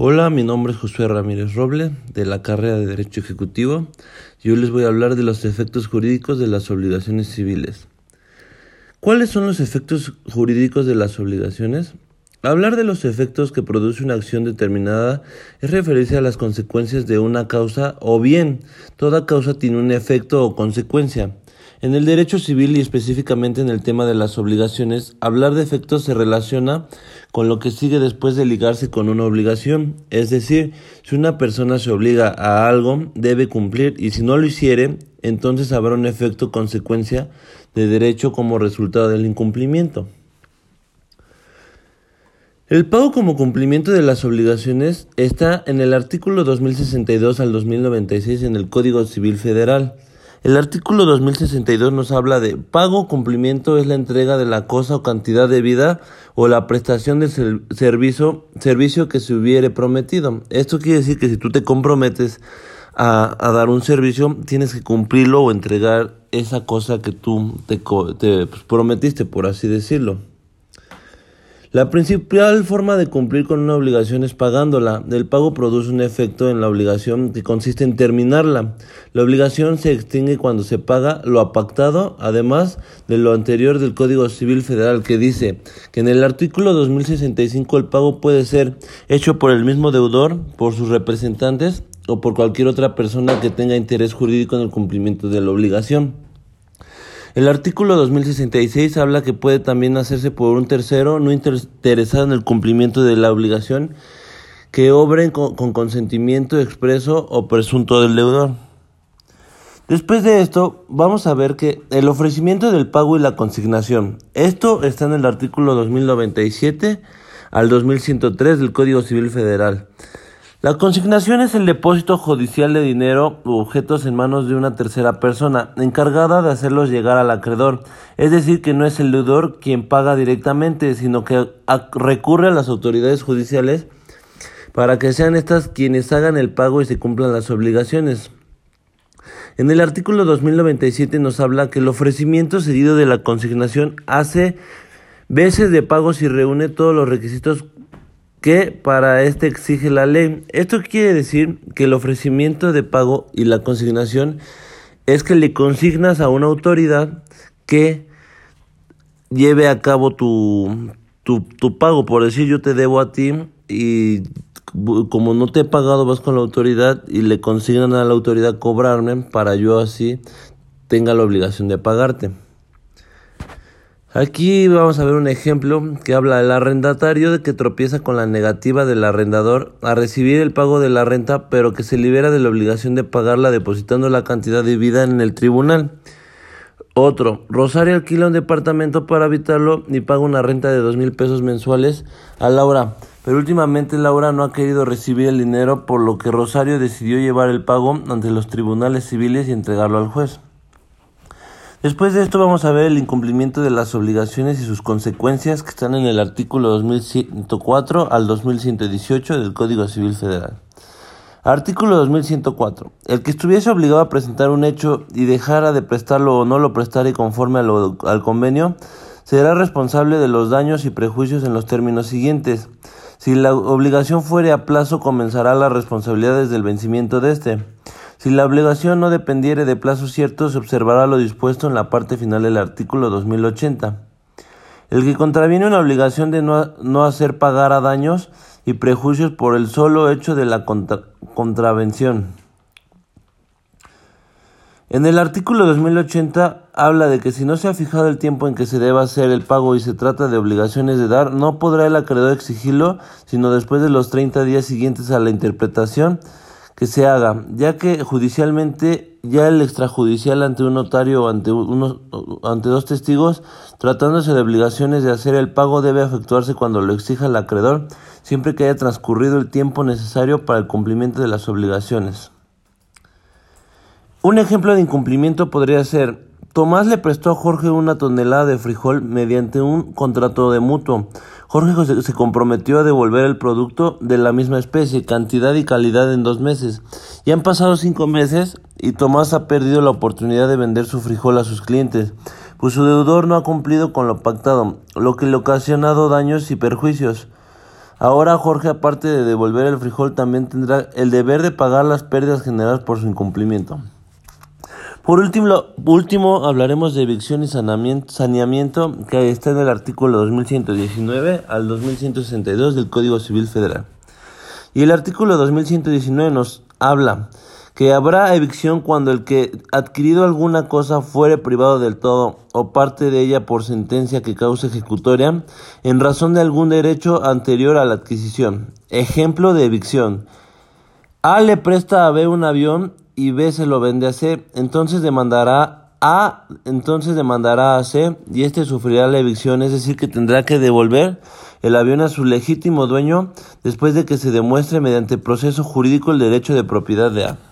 Hola, mi nombre es Josué Ramírez Roble, de la carrera de Derecho Ejecutivo, y hoy les voy a hablar de los efectos jurídicos de las obligaciones civiles. ¿Cuáles son los efectos jurídicos de las obligaciones? Hablar de los efectos que produce una acción determinada es referirse a las consecuencias de una causa o bien toda causa tiene un efecto o consecuencia. En el derecho civil y específicamente en el tema de las obligaciones, hablar de efectos se relaciona con lo que sigue después de ligarse con una obligación. Es decir, si una persona se obliga a algo, debe cumplir y si no lo hiciere, entonces habrá un efecto consecuencia de derecho como resultado del incumplimiento. El pago como cumplimiento de las obligaciones está en el artículo 2062 al 2096 en el Código Civil Federal. El artículo 2062 nos habla de pago cumplimiento es la entrega de la cosa o cantidad de vida o la prestación del servicio, servicio que se hubiere prometido. Esto quiere decir que si tú te comprometes a, dar un servicio, tienes que cumplirlo o entregar esa cosa que tú te, te pues, prometiste, por así decirlo. La principal forma de cumplir con una obligación es pagándola. El pago produce un efecto en la obligación que consiste en terminarla. La obligación se extingue cuando se paga lo apactado, además de lo anterior del Código Civil Federal que dice que en el artículo 2065 el pago puede ser hecho por el mismo deudor, por sus representantes o por cualquier otra persona que tenga interés jurídico en el cumplimiento de la obligación. El artículo 2066 habla que puede también hacerse por un tercero no interesado en el cumplimiento de la obligación que obren con, con consentimiento expreso o presunto del deudor. Después de esto, vamos a ver que el ofrecimiento del pago y la consignación. Esto está en el artículo 2097 al 2103 del Código Civil Federal. La consignación es el depósito judicial de dinero u objetos en manos de una tercera persona, encargada de hacerlos llegar al acreedor. Es decir, que no es el deudor quien paga directamente, sino que recurre a las autoridades judiciales para que sean estas quienes hagan el pago y se cumplan las obligaciones. En el artículo 2097 nos habla que el ofrecimiento seguido de la consignación hace veces de pagos y reúne todos los requisitos que para este exige la ley. Esto quiere decir que el ofrecimiento de pago y la consignación es que le consignas a una autoridad que lleve a cabo tu, tu, tu pago. Por decir, yo te debo a ti y como no te he pagado, vas con la autoridad y le consignan a la autoridad cobrarme para yo así tenga la obligación de pagarte. Aquí vamos a ver un ejemplo que habla del arrendatario de que tropieza con la negativa del arrendador a recibir el pago de la renta, pero que se libera de la obligación de pagarla depositando la cantidad debida en el tribunal. Otro, Rosario alquila un departamento para habitarlo y paga una renta de dos mil pesos mensuales a Laura, pero últimamente Laura no ha querido recibir el dinero, por lo que Rosario decidió llevar el pago ante los tribunales civiles y entregarlo al juez. Después de esto vamos a ver el incumplimiento de las obligaciones y sus consecuencias que están en el artículo 2104 al 2118 del Código Civil Federal. Artículo 2104. El que estuviese obligado a presentar un hecho y dejara de prestarlo o no lo prestara y conforme al convenio, será responsable de los daños y prejuicios en los términos siguientes. Si la obligación fuere a plazo, comenzará la responsabilidad desde el vencimiento de este. Si la obligación no dependiere de plazo cierto, se observará lo dispuesto en la parte final del artículo 2080. El que contraviene una obligación de no, hacer pagar a daños y prejuicios por el solo hecho de la contravención. En el artículo 2080 habla de que si no se ha fijado el tiempo en que se deba hacer el pago y se trata de obligaciones de dar, no podrá el acreedor exigirlo, sino después de los 30 días siguientes a la interpretación que se haga, ya que judicialmente ya el extrajudicial ante un notario o ante, uno, ante dos testigos, tratándose de obligaciones de hacer el pago, debe efectuarse cuando lo exija el acreedor, siempre que haya transcurrido el tiempo necesario para el cumplimiento de las obligaciones. Un ejemplo de incumplimiento podría ser Tomás le prestó a Jorge una tonelada de frijol mediante un contrato de mutuo. Jorge se comprometió a devolver el producto de la misma especie, cantidad y calidad en dos meses. Ya han pasado cinco meses y Tomás ha perdido la oportunidad de vender su frijol a sus clientes, pues su deudor no ha cumplido con lo pactado, lo que le ha ocasionado daños y perjuicios. Ahora Jorge, aparte de devolver el frijol, también tendrá el deber de pagar las pérdidas generadas por su incumplimiento. Por último, último hablaremos de evicción y saneamiento, que está en el artículo 2119 al 2162 del Código Civil Federal. Y el artículo 2119 nos habla que habrá evicción cuando el que adquirido alguna cosa fuere privado del todo o parte de ella por sentencia que cause ejecutoria en razón de algún derecho anterior a la adquisición. Ejemplo de evicción. A le presta a B un avión y B se lo vende a C, entonces demandará A, entonces demandará a C y éste sufrirá la evicción, es decir, que tendrá que devolver el avión a su legítimo dueño después de que se demuestre mediante proceso jurídico el derecho de propiedad de A.